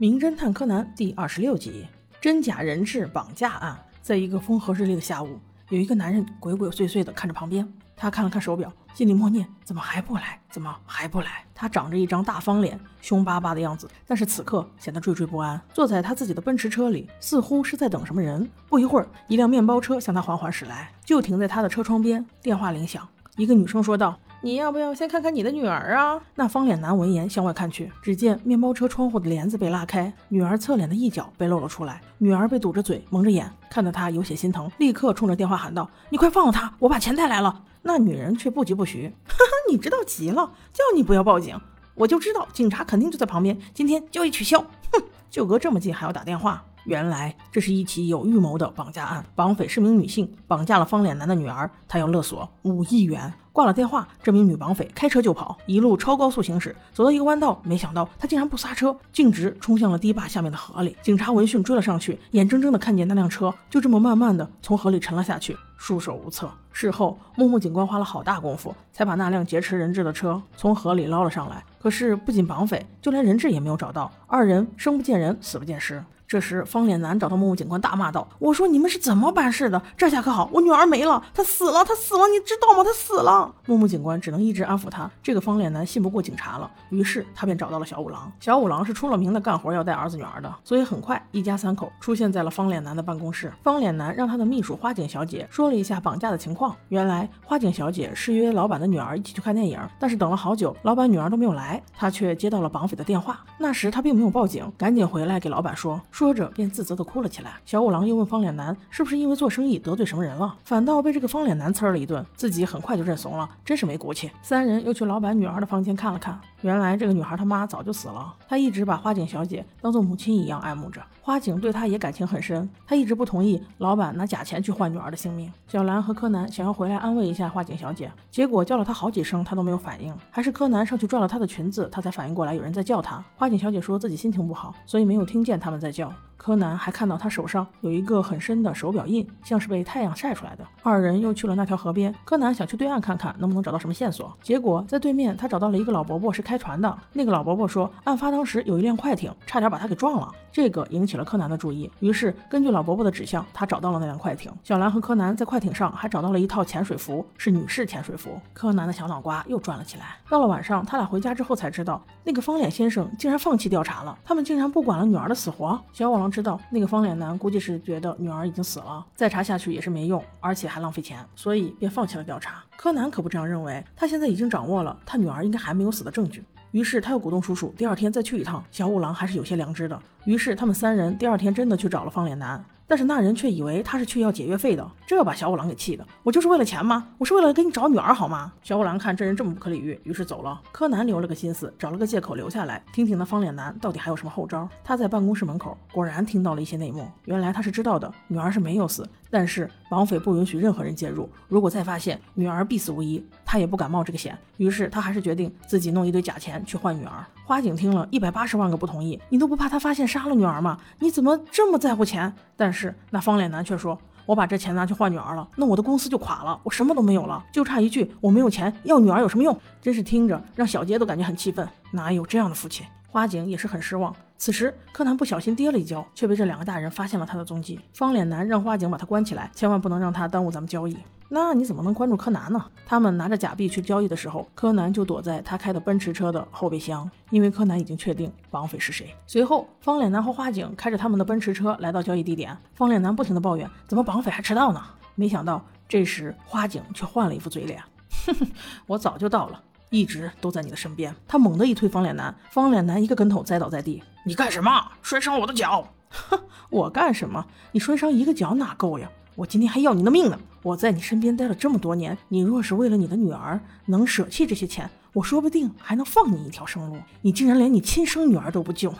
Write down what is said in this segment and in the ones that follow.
名侦探柯南第二十六集：真假人质绑架案。在一个风和日丽的下午，有一个男人鬼鬼祟祟地看着旁边。他看了看手表，心里默念：怎么还不来？怎么还不来？他长着一张大方脸，凶巴巴的样子，但是此刻显得惴惴不安。坐在他自己的奔驰车里，似乎是在等什么人。不一会儿，一辆面包车向他缓缓驶来，就停在他的车窗边。电话铃响，一个女生说道。你要不要先看看你的女儿啊？那方脸男闻言向外看去，只见面包车窗户的帘子被拉开，女儿侧脸的一角被露了出来。女儿被堵着嘴，蒙着眼，看得他有些心疼，立刻冲着电话喊道：“你快放了他，我把钱带来了。”那女人却不疾不徐：“哈哈，你知道急了，叫你不要报警，我就知道警察肯定就在旁边，今天交易取消。哼，就隔这么近还要打电话。”原来这是一起有预谋的绑架案，绑匪是名女性，绑架了方脸男的女儿，她要勒索五亿元。挂了电话，这名女绑匪开车就跑，一路超高速行驶，走到一个弯道，没想到她竟然不刹车，径直冲向了堤坝下面的河里。警察闻讯追了上去，眼睁睁的看见那辆车就这么慢慢的从河里沉了下去，束手无策。事后，木木警官花了好大功夫，才把那辆劫持人质的车从河里捞了上来。可是不仅绑匪，就连人质也没有找到，二人生不见人，死不见尸。这时，方脸男找到木木警官，大骂道：“我说你们是怎么办事的？这下可好，我女儿没了，她死了，她死了，你知道吗？她死了。”木木警官只能一直安抚他。这个方脸男信不过警察了，于是他便找到了小五郎。小五郎是出了名的干活要带儿子女儿的，所以很快一家三口出现在了方脸男的办公室。方脸男让他的秘书花井小姐说了一下绑架的情况。原来花井小姐是约老板的女儿一起去看电影，但是等了好久，老板女儿都没有来，她却接到了绑匪的电话。那时她并没有报警，赶紧回来给老板说。说着便自责地哭了起来。小五郎又问方脸男是不是因为做生意得罪什么人了，反倒被这个方脸男呲了一顿，自己很快就认怂了，真是没骨气。三人又去老板女儿的房间看了看，原来这个女孩他妈早就死了，他一直把花井小姐当做母亲一样爱慕着。花井对他也感情很深，他一直不同意老板拿假钱去换女儿的性命。小兰和柯南想要回来安慰一下花井小姐，结果叫了她好几声，她都没有反应。还是柯南上去拽了她的裙子，她才反应过来有人在叫她。花井小姐说自己心情不好，所以没有听见他们在叫。Чао! 柯南还看到他手上有一个很深的手表印，像是被太阳晒出来的。二人又去了那条河边，柯南想去对岸看看能不能找到什么线索。结果在对面，他找到了一个老伯伯，是开船的。那个老伯伯说，案发当时有一辆快艇差点把他给撞了，这个引起了。柯南的注意，于是根据老伯伯的指向，他找到了那辆快艇。小兰和柯南在快艇上还找到了一套潜水服，是女士潜水服。柯南的小脑瓜又转了起来。到了晚上，他俩回家之后才知道，那个方脸先生竟然放弃调查了，他们竟然不管了女儿的死活。小五郎知道那个方脸男估计是觉得女儿已经死了，再查下去也是没用，而且还浪费钱，所以便放弃了调查。柯南可不这样认为，他现在已经掌握了他女儿应该还没有死的证据。于是他又鼓动叔叔第二天再去一趟。小五郎还是有些良知的，于是他们三人第二天真的去找了方脸男。但是那人却以为他是去要解约费的，这把小五郎给气的。我就是为了钱吗？我是为了给你找女儿好吗？小五郎看这人这么不可理喻，于是走了。柯南留了个心思，找了个借口留下来，听听那方脸男到底还有什么后招。他在办公室门口果然听到了一些内幕。原来他是知道的，女儿是没有死，但是绑匪不允许任何人介入。如果再发现女儿必死无疑，他也不敢冒这个险。于是他还是决定自己弄一堆假钱去换女儿。花井听了一百八十万个不同意，你都不怕他发现杀了女儿吗？你怎么这么在乎钱？但是。那方脸男却说：“我把这钱拿去换女儿了，那我的公司就垮了，我什么都没有了，就差一句我没有钱要女儿有什么用？真是听着让小杰都感觉很气愤，哪有这样的父亲？”花井也是很失望。此时柯南不小心跌了一跤，却被这两个大人发现了他的踪迹。方脸男让花井把他关起来，千万不能让他耽误咱们交易。那你怎么能关注柯南呢？他们拿着假币去交易的时候，柯南就躲在他开的奔驰车的后备箱，因为柯南已经确定绑匪是谁。随后，方脸男和花井开着他们的奔驰车来到交易地点。方脸男不停地抱怨：“怎么绑匪还迟到呢？”没想到，这时花井却换了一副嘴脸：“哼哼，我早就到了，一直都在你的身边。”他猛地一推方脸男，方脸男一个跟头栽倒在地：“你干什么？摔伤我的脚！”“哼，我干什么？你摔伤一个脚哪够呀？”我今天还要你的命呢！我在你身边待了这么多年，你若是为了你的女儿能舍弃这些钱，我说不定还能放你一条生路。你竟然连你亲生女儿都不救，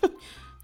哼！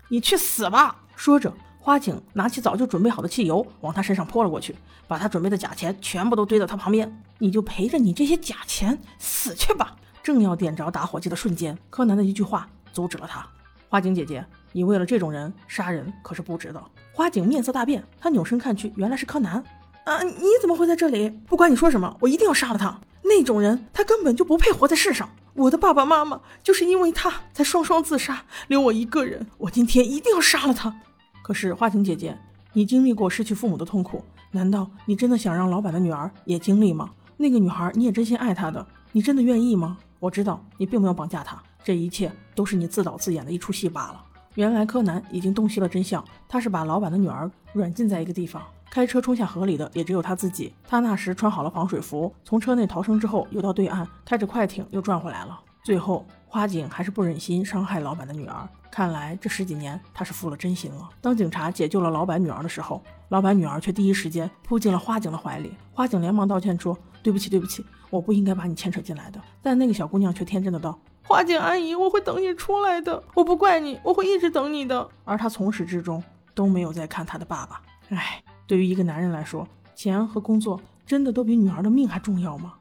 你去死吧！说着，花井拿起早就准备好的汽油往他身上泼了过去，把他准备的假钱全部都堆到他旁边。你就陪着你这些假钱死去吧！正要点着打火机的瞬间，柯南的一句话阻止了他。花井姐姐，你为了这种人杀人可是不值得。花井面色大变，他扭身看去，原来是柯南。啊，你怎么会在这里？不管你说什么，我一定要杀了他。那种人，他根本就不配活在世上。我的爸爸妈妈就是因为他才双双自杀，留我一个人。我今天一定要杀了他。可是花晴姐姐，你经历过失去父母的痛苦，难道你真的想让老板的女儿也经历吗？那个女孩你也真心爱她的，你真的愿意吗？我知道你并没有绑架她，这一切都是你自导自演的一出戏罢了。原来柯南已经洞悉了真相，他是把老板的女儿软禁在一个地方。开车冲下河里的也只有他自己。他那时穿好了防水服，从车内逃生之后，游到对岸，开着快艇又转回来了。最后，花井还是不忍心伤害老板的女儿。看来这十几年他是负了真心了。当警察解救了老板女儿的时候，老板女儿却第一时间扑进了花井的怀里。花井连忙道歉说：“对不起，对不起，我不应该把你牵扯进来的。”但那个小姑娘却天真的道：“花姐阿姨，我会等你出来的，我不怪你，我会一直等你的。”而他从始至终都没有再看他的爸爸。唉。对于一个男人来说，钱和工作真的都比女儿的命还重要吗？